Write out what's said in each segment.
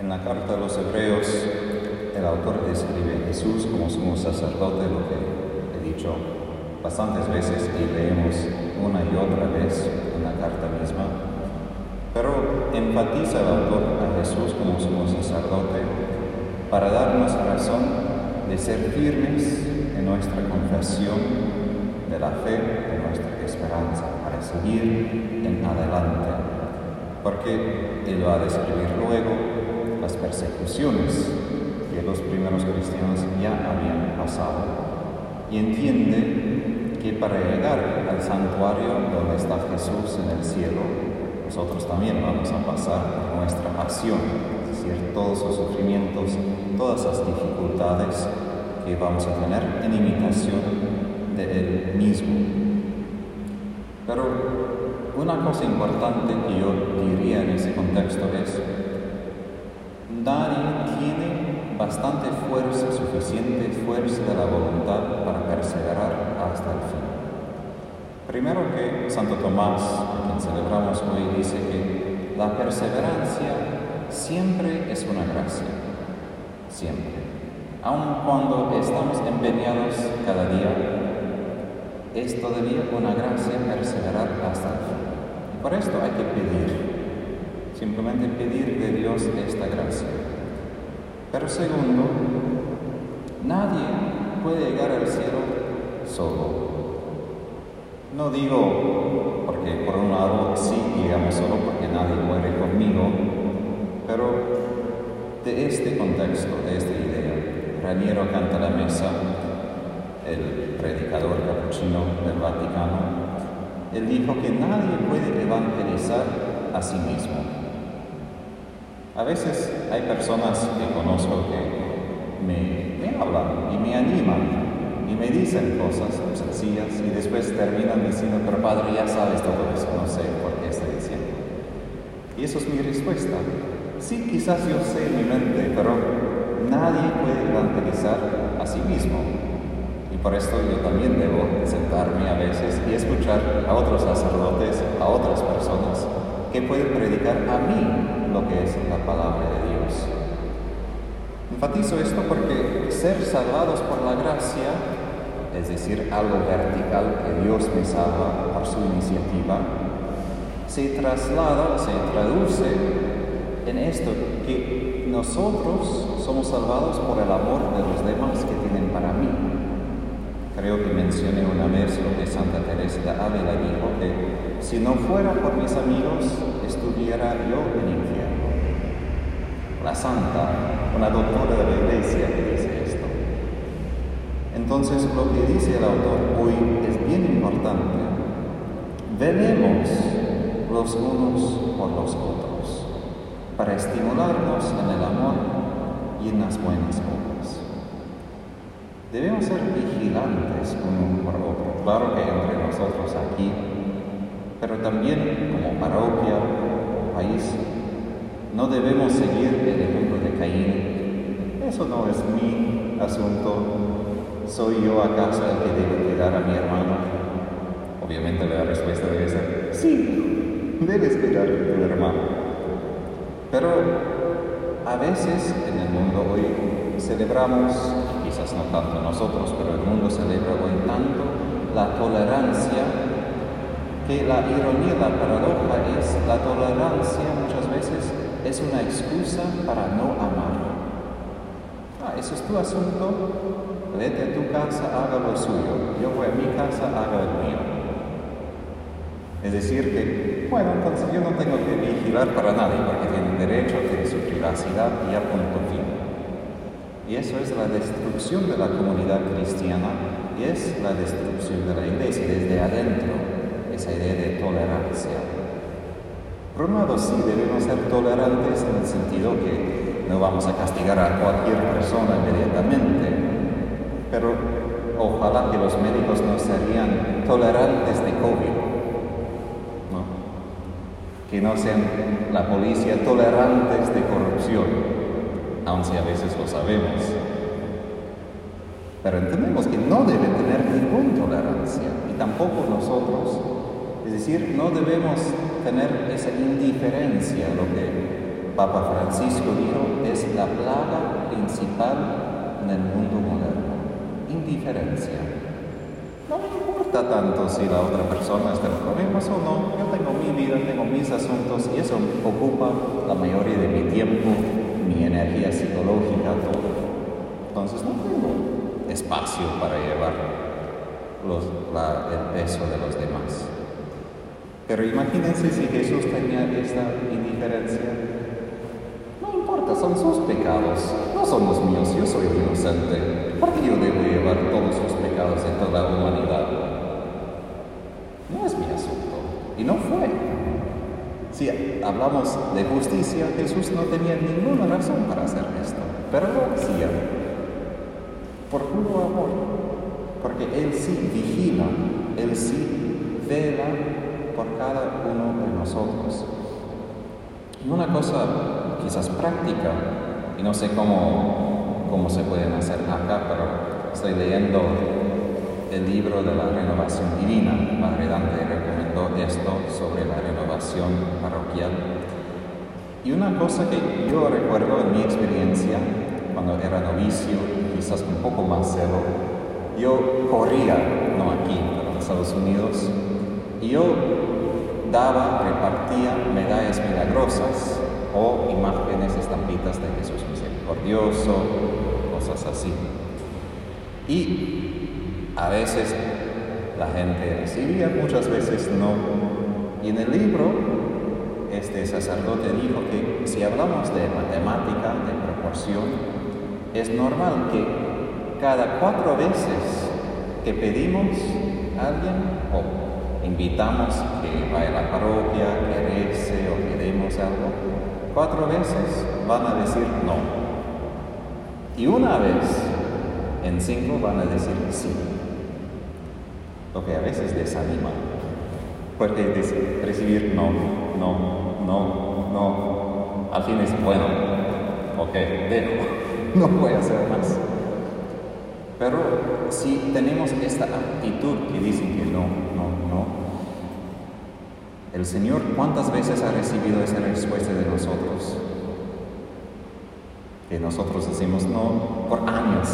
En la carta a los hebreos, el autor describe a Jesús como sumo sacerdote, lo que he dicho bastantes veces y leemos una y otra vez en la carta misma, pero enfatiza el autor a Jesús como sumo sacerdote para darnos razón de ser firmes en nuestra confesión de la fe, de nuestra esperanza, para seguir en adelante, porque Él va a describir luego las persecuciones que los primeros cristianos ya habían pasado y entiende que para llegar al santuario donde está Jesús en el cielo, nosotros también vamos a pasar por nuestra acción, es decir, todos los sufrimientos, todas las dificultades que vamos a tener en imitación de Él mismo. Pero una cosa importante que yo diría en ese contexto es nadie tiene bastante fuerza, suficiente fuerza de la voluntad para perseverar hasta el fin. Primero que Santo Tomás, a quien celebramos hoy, dice que la perseverancia siempre es una gracia, siempre. Aun cuando estamos empeñados cada día, es todavía una gracia perseverar hasta el fin. Y por esto hay que pedir simplemente pedir de Dios esta gracia. Pero segundo, nadie puede llegar al cielo solo. No digo porque por un lado sí llegamos solo porque nadie muere conmigo, pero de este contexto, de esta idea, Raniero canta la mesa, el predicador capuchino del Vaticano, él dijo que nadie puede evangelizar a sí mismo. A veces hay personas que conozco que me, hablan y me animan y me dicen cosas sencillas y después terminan diciendo, pero padre, ya sabes todo eso, no sé por qué estoy diciendo. Y eso es mi respuesta. Sí, quizás yo sé mi mente, pero nadie puede evangelizar a sí mismo. Y por esto yo también debo sentarme a veces y escuchar a otros sacerdotes, a otras personas que pueden predicar a mí lo que es la palabra de Dios. Enfatizo esto porque ser salvados por la gracia, es decir, algo vertical que Dios me salva por su iniciativa, se traslada, se traduce en esto, que nosotros somos salvados por el amor de los demás que tienen para mí. Creo que mencioné una vez lo que Santa Teresa de Ávila dijo, que si no fuera por mis amigos, estuviera yo en infierno la santa, una doctora de la iglesia que dice esto. Entonces lo que dice el autor hoy es bien importante. Venemos los unos por los otros para estimularnos en el amor y en las buenas obras. Debemos ser vigilantes uno por otro, claro que entre nosotros aquí, pero también como parroquia, país, no debemos seguir el ejemplo de Caín. Eso no es mi asunto. ¿Soy yo acaso el que debe cuidar a mi hermano? Obviamente la respuesta debe ser, sí, debes cuidar a tu hermano. Pero a veces en el mundo hoy celebramos, quizás no tanto nosotros, pero el mundo celebra hoy tanto la tolerancia que la ironía, la paradoja es la tolerancia muchas veces es una excusa para no amar. Ah, eso es tu asunto, vete a tu casa, haga lo suyo, yo voy a mi casa, haga el mío. Es decir, que, bueno, entonces yo no tengo que vigilar para nadie, porque tienen derecho, tienen su privacidad y ya punto fin. Y eso es la destrucción de la comunidad cristiana y es la destrucción de la iglesia desde adentro, esa idea de tolerancia. Por un lado, sí, debemos ser tolerantes en el sentido que no vamos a castigar a cualquier persona inmediatamente, pero ojalá que los médicos no serían tolerantes de COVID, ¿no? que no sean la policía tolerantes de corrupción, aunque a veces lo sabemos. Pero entendemos que no deben tener ninguna tolerancia y tampoco nosotros es decir, no debemos tener esa indiferencia lo que Papa Francisco dijo, es la plaga principal en el mundo moderno. Indiferencia. No me importa tanto si la otra persona está en problemas o no. Yo tengo mi vida, tengo mis asuntos y eso ocupa la mayoría de mi tiempo, mi energía psicológica, todo. Entonces no tengo espacio para llevar el peso de los demás. Pero imagínense si Jesús tenía esta indiferencia. No importa, son sus pecados, no son los míos, yo soy inocente. ¿Por qué yo debo llevar todos sus pecados de toda la humanidad? No es mi asunto. Y no fue. Si hablamos de justicia, Jesús no tenía ninguna razón para hacer esto, pero lo hacía por puro amor, porque Él sí vigila, Él sí vela por cada uno de nosotros. Y una cosa quizás práctica, y no sé cómo, cómo se pueden hacer acá, pero estoy leyendo el libro de la renovación divina. Padre Dante recomendó esto sobre la renovación parroquial. Y una cosa que yo recuerdo en mi experiencia cuando era novicio, quizás un poco más cero, yo corría, no aquí, pero en Estados Unidos, y yo daba, repartía medallas milagrosas o imágenes, estampitas de Jesús misericordioso, cosas así. Y a veces la gente recibía, muchas veces no. Y en el libro, este sacerdote dijo que si hablamos de matemática, de proporción, es normal que cada cuatro veces que pedimos a alguien invitamos que vaya a la parroquia, que rece o que demos algo, cuatro veces van a decir no. Y una vez en cinco van a decir sí. Lo que a veces desanima. Porque recibir no, no, no, no, al fin es bueno, ok, dejo, no voy a hacer más. Pero si tenemos esta actitud que dicen que no, no, no, el Señor cuántas veces ha recibido esa respuesta de nosotros? Que nosotros decimos no por años.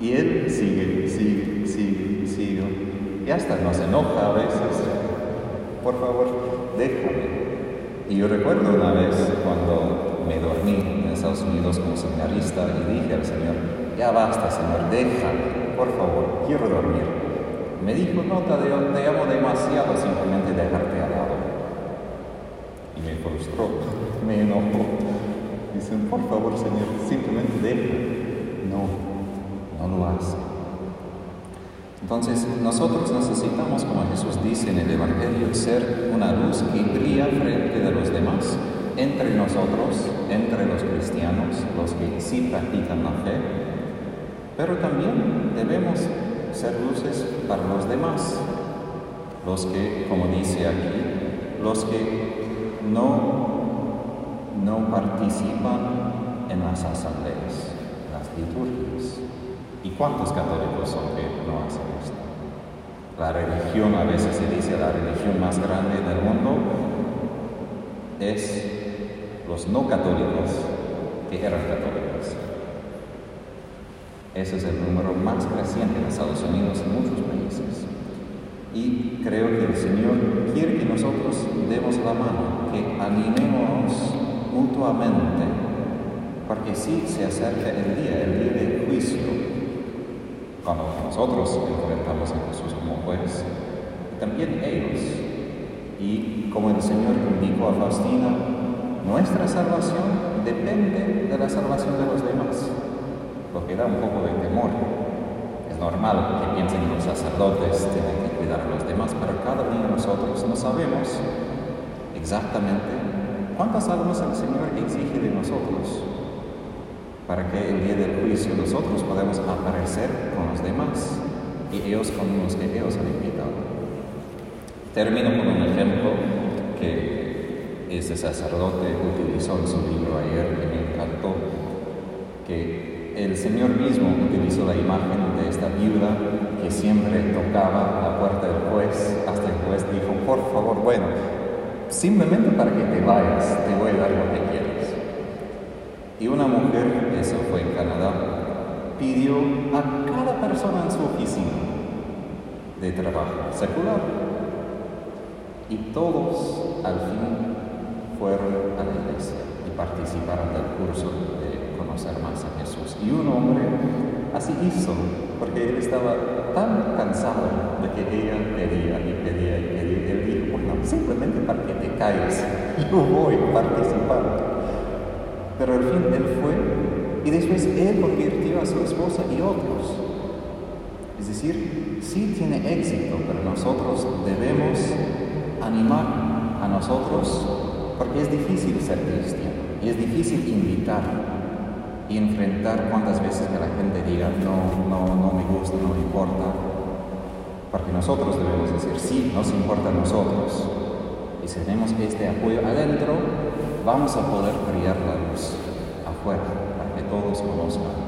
Y Él sigue, sigue, sigue, sigue. Y hasta nos enoja a veces. Por favor, déjame. Y yo recuerdo una vez cuando me dormí en Estados Unidos como seminarista y dije al Señor, ya basta, Señor, déjame, por favor, quiero dormir. Me dijo, no, te amo demasiado simplemente dejarte al lado. Y me frustró, me enojó. Dicen, por favor, Señor, simplemente deja. No, no lo hace. Entonces, nosotros necesitamos, como Jesús dice en el Evangelio, ser una luz que brilla frente de los demás, entre nosotros, entre los cristianos, los que sí practican la fe, pero también debemos ser luces para los demás, los que, como dice aquí, los que no, no participan en las asambleas, las liturgias. ¿Y cuántos católicos son que no hacen esto? La religión, a veces se dice, la religión más grande del mundo es los no católicos que eran católicos. Ese es el número más creciente en Estados Unidos y muchos países. Y creo que el Señor quiere que nosotros demos la mano, que animemos mutuamente, porque sí se acerca el día, el día del juicio, cuando nosotros enfrentamos a Jesús como juez, también ellos. Y como el Señor indicó a Faustina, nuestra salvación depende de la salvación de los demás lo que da un poco de temor. Es normal que piensen que los sacerdotes tienen que cuidar a los demás, pero cada uno de nosotros no sabemos exactamente cuántas almas el Señor exige de nosotros para que el día del juicio nosotros podamos aparecer con los demás y ellos con los que ellos han invitado. Termino con un ejemplo que este sacerdote utilizó en su libro ayer y me encantó, que el Señor mismo utilizó la imagen de esta viuda que siempre tocaba la puerta del juez hasta el juez dijo, por favor, bueno, simplemente para que te vayas, te voy a dar lo que quieras. Y una mujer, eso fue en Canadá, pidió a cada persona en su oficina de trabajo secular. Y todos al fin fueron a la iglesia y participaron del curso conocer más a Jesús. Y un hombre así hizo, porque él estaba tan cansado de que ella pedía y pedía y pedía. Él dijo, bueno, simplemente para que te calles, yo voy a participar. Pero al fin él fue y después él convirtió a su esposa y otros. Es decir, sí tiene éxito, pero nosotros debemos animar a nosotros porque es difícil ser cristiano y es difícil invitar y enfrentar cuantas veces que la gente diga no, no, no me gusta, no me importa. Porque nosotros debemos decir sí, nos importa a nosotros. Y si tenemos este apoyo adentro, vamos a poder brillar la luz afuera para que todos conozcan.